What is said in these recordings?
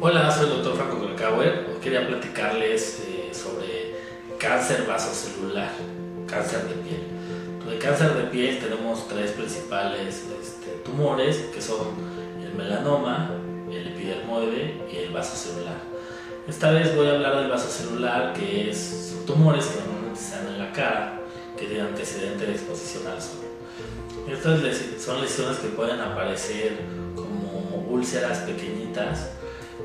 Hola, soy el doctor Franco Krakauer. Hoy quería platicarles eh, sobre cáncer vasocelular, cáncer de piel. De cáncer de piel tenemos tres principales este, tumores que son el melanoma, el epidermoide y el vasocelular. Esta vez voy a hablar del vasocelular, que es tumores que antecedente de exposición al sol. Estas son lesiones que pueden aparecer como úlceras pequeñitas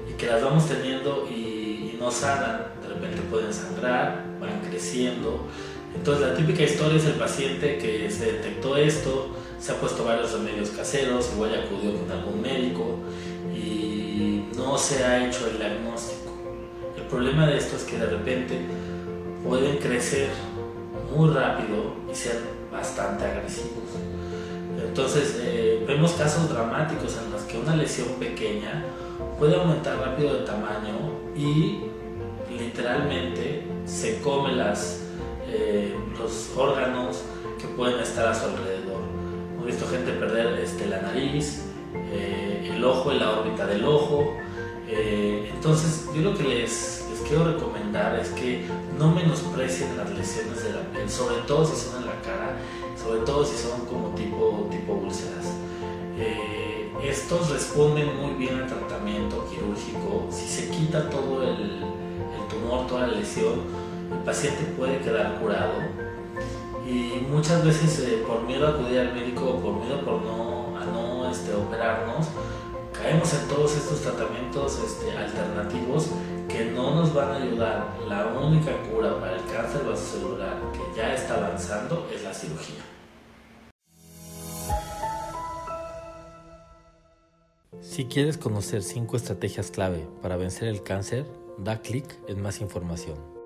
y que las vamos teniendo y, no sanan, de repente pueden sangrar, van creciendo. Entonces la típica historia es el paciente que se detectó esto, se ha puesto varios remedios caseros, igual acudió con algún médico y no se ha hecho el diagnóstico. El problema de esto es que de repente pueden crecer muy rápido y ser bastante agresivos. Entonces eh, vemos casos dramáticos en los que una lesión pequeña puede aumentar rápido de tamaño y literalmente se come las, eh, los órganos que pueden estar a su alrededor. Hemos visto gente perder este, la nariz, eh, el ojo la órbita del ojo. Entonces yo lo que les, les quiero recomendar es que no menosprecien las lesiones de la piel, sobre todo si son en la cara, sobre todo si son como tipo, tipo úlceras. Estos responden muy bien al tratamiento quirúrgico. Si se quita todo el, tumor, toda la lesión, el paciente puede quedar curado. Y muchas veces eh, por miedo a acudir al médico, por miedo por no, a no este, operarnos, caemos en todos estos tratamientos este, alternativos que no nos van a ayudar. La única cura para el cáncer vasocelular que ya está avanzando es la cirugía. Si quieres conocer 5 estrategias clave para vencer el cáncer, da clic en más información.